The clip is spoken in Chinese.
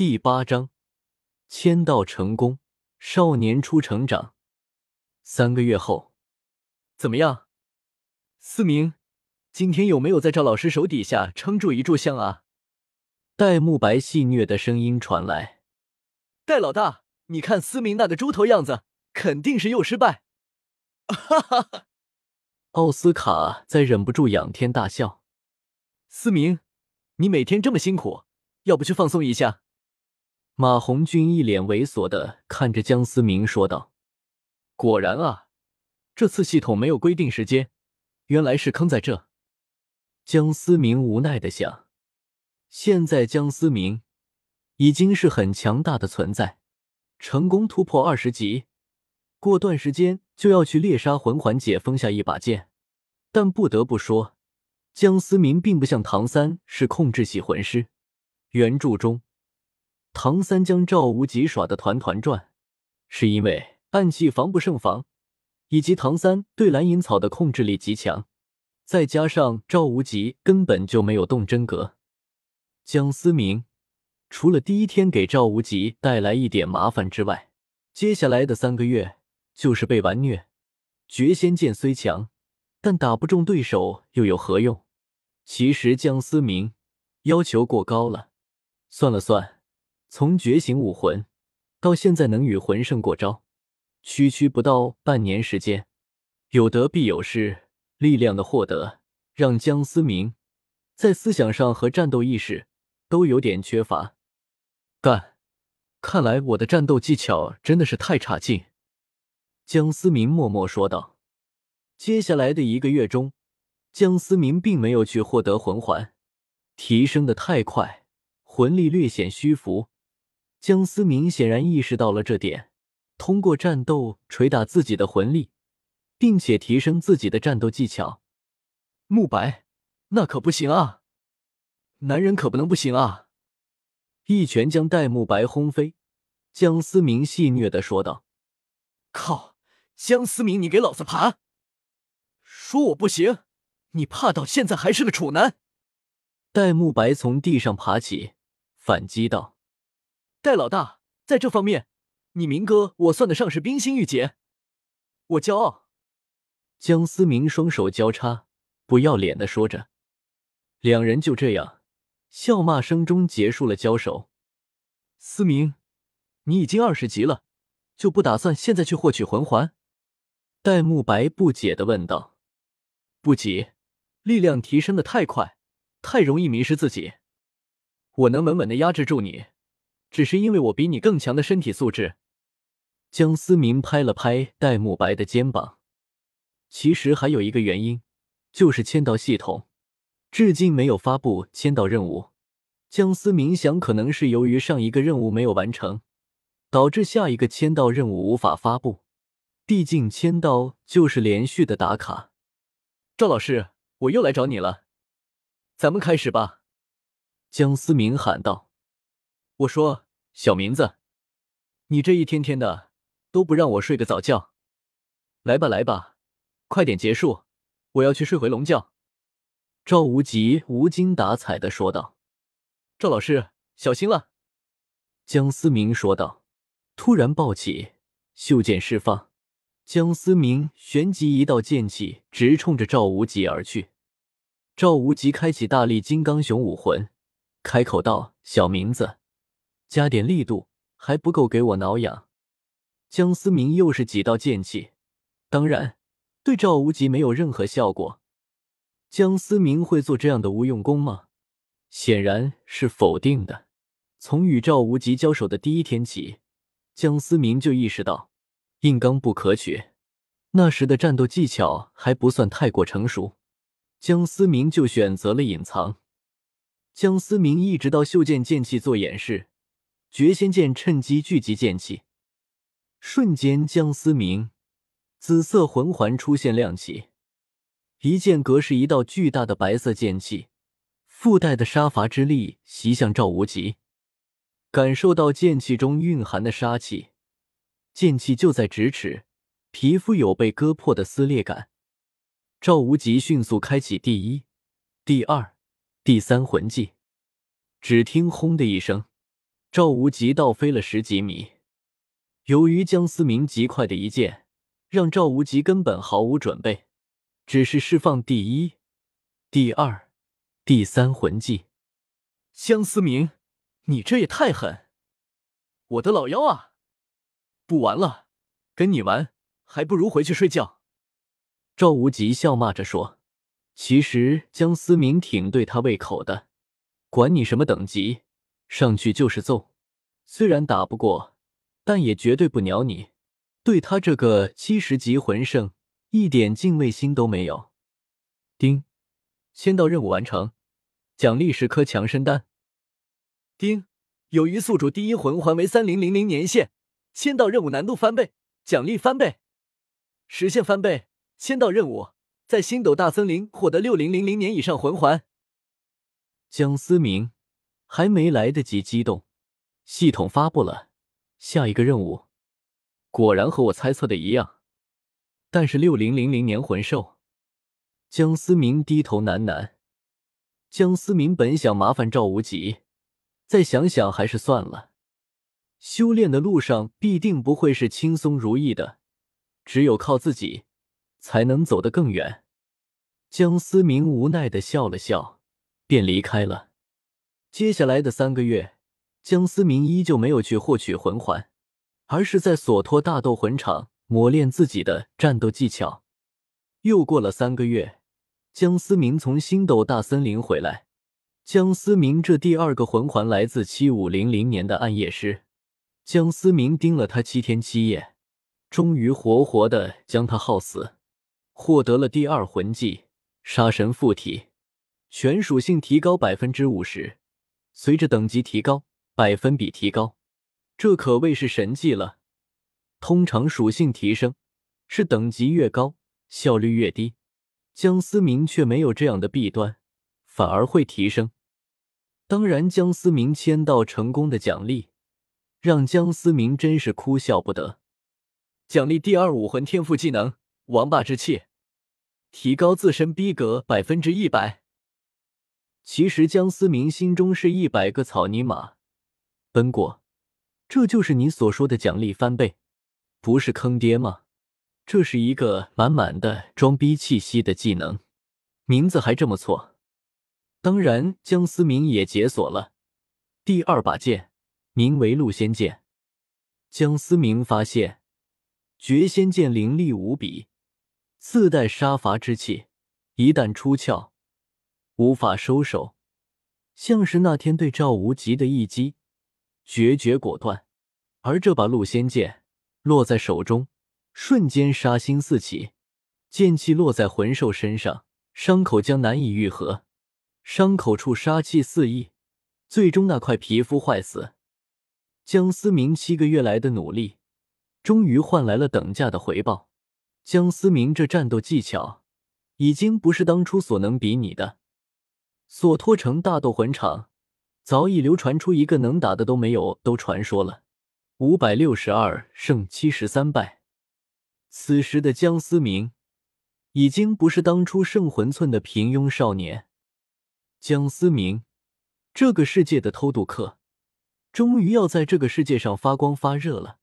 第八章，签到成功，少年初成长。三个月后，怎么样，思明，今天有没有在赵老师手底下撑住一炷香啊？戴沐白戏谑的声音传来。戴老大，你看思明那个猪头样子，肯定是又失败。哈哈哈！奥斯卡在忍不住仰天大笑。思明，你每天这么辛苦，要不去放松一下？马红俊一脸猥琐的看着江思明说道：“果然啊，这次系统没有规定时间，原来是坑在这。”江思明无奈的想：“现在江思明已经是很强大的存在，成功突破二十级，过段时间就要去猎杀魂环解封下一把剑。但不得不说，江思明并不像唐三是控制系魂师，原著中。”唐三将赵无极耍得团团转，是因为暗器防不胜防，以及唐三对蓝银草的控制力极强，再加上赵无极根本就没有动真格。江思明除了第一天给赵无极带来一点麻烦之外，接下来的三个月就是被完虐。绝仙剑虽强，但打不中对手又有何用？其实江思明要求过高了，算了算。从觉醒武魂到现在能与魂圣过招，区区不到半年时间，有得必有失，力量的获得让江思明在思想上和战斗意识都有点缺乏。干，看来我的战斗技巧真的是太差劲。江思明默默说道。接下来的一个月中，江思明并没有去获得魂环，提升的太快，魂力略显虚浮。江思明显然意识到了这点，通过战斗捶打自己的魂力，并且提升自己的战斗技巧。慕白，那可不行啊！男人可不能不行啊！一拳将戴沐白轰飞。江思明戏谑的说道：“靠，江思明，你给老子爬！说我不行，你怕到现在还是个处男？”戴沐白从地上爬起，反击道。戴老大，在这方面，你明哥我算得上是冰心玉姐，我骄傲。江思明双手交叉，不要脸的说着，两人就这样笑骂声中结束了交手。思明，你已经二十级了，就不打算现在去获取魂环？戴沐白不解的问道。不急，力量提升的太快，太容易迷失自己。我能稳稳的压制住你。只是因为我比你更强的身体素质。江思明拍了拍戴沐白的肩膀。其实还有一个原因，就是签到系统至今没有发布签到任务。江思明想，可能是由于上一个任务没有完成，导致下一个签到任务无法发布。毕竟签到就是连续的打卡。赵老师，我又来找你了，咱们开始吧。江思明喊道。我说：“小明子，你这一天天的都不让我睡个早觉，来吧来吧，快点结束，我要去睡回笼觉。”赵无极无精打采的说道。“赵老师，小心了。”江思明说道。突然暴起，袖剑释放，江思明旋即一道剑气直冲着赵无极而去。赵无极开启大力金刚熊武魂，开口道：“小明子。”加点力度还不够给我挠痒。江思明又是几道剑气，当然对赵无极没有任何效果。江思明会做这样的无用功吗？显然是否定的。从与赵无极交手的第一天起，江思明就意识到硬刚不可取。那时的战斗技巧还不算太过成熟，江思明就选择了隐藏。江思明一直到袖剑剑气做掩饰。绝仙剑趁机聚集剑气，瞬间，江思明紫色魂环出现亮起，一剑格是一道巨大的白色剑气，附带的杀伐之力袭向赵无极。感受到剑气中蕴含的杀气，剑气就在咫尺，皮肤有被割破的撕裂感。赵无极迅速开启第一、第二、第三魂技，只听“轰”的一声。赵无极倒飞了十几米。由于江思明极快的一剑，让赵无极根本毫无准备，只是释放第一、第二、第三魂技。江思明，你这也太狠！我的老妖啊！不玩了，跟你玩还不如回去睡觉。赵无极笑骂着说：“其实江思明挺对他胃口的，管你什么等级，上去就是揍。虽然打不过。”但也绝对不鸟你，对他这个七十级魂圣一点敬畏心都没有。丁，签到任务完成，奖励十颗强身丹。丁，由于宿主第一魂环为三零零零年限，签到任务难度翻倍，奖励翻倍。实现翻倍，签到任务在星斗大森林获得六零零零年以上魂环。江思明还没来得及激动，系统发布了。下一个任务，果然和我猜测的一样，但是六零零零年魂兽。江思明低头喃喃。江思明本想麻烦赵无极，再想想还是算了。修炼的路上必定不会是轻松如意的，只有靠自己，才能走得更远。江思明无奈的笑了笑，便离开了。接下来的三个月。江思明依旧没有去获取魂环，而是在索托大斗魂场磨练自己的战斗技巧。又过了三个月，江思明从星斗大森林回来。江思明这第二个魂环来自七五零零年的暗夜师。江思明盯了他七天七夜，终于活活的将他耗死，获得了第二魂技杀神附体，全属性提高百分之五十，随着等级提高。百分比提高，这可谓是神技了。通常属性提升是等级越高效率越低，江思明却没有这样的弊端，反而会提升。当然，江思明签到成功的奖励让江思明真是哭笑不得。奖励第二武魂天赋技能王霸之气，提高自身逼格百分之一百。其实江思明心中是一百个草泥马。奔过，这就是你所说的奖励翻倍，不是坑爹吗？这是一个满满的装逼气息的技能，名字还这么错。当然，江思明也解锁了第二把剑，名为戮仙剑。江思明发现，绝仙剑凌厉无比，自带杀伐之气，一旦出鞘，无法收手，像是那天对赵无极的一击。决绝果断，而这把戮仙剑落在手中，瞬间杀心四起，剑气落在魂兽身上，伤口将难以愈合，伤口处杀气四溢，最终那块皮肤坏死。江思明七个月来的努力，终于换来了等价的回报。江思明这战斗技巧，已经不是当初所能比拟的。索托城大斗魂场。早已流传出一个能打的都没有，都传说了。五百六十二胜七十三败。此时的江思明已经不是当初圣魂寸的平庸少年。江思明，这个世界的偷渡客，终于要在这个世界上发光发热了。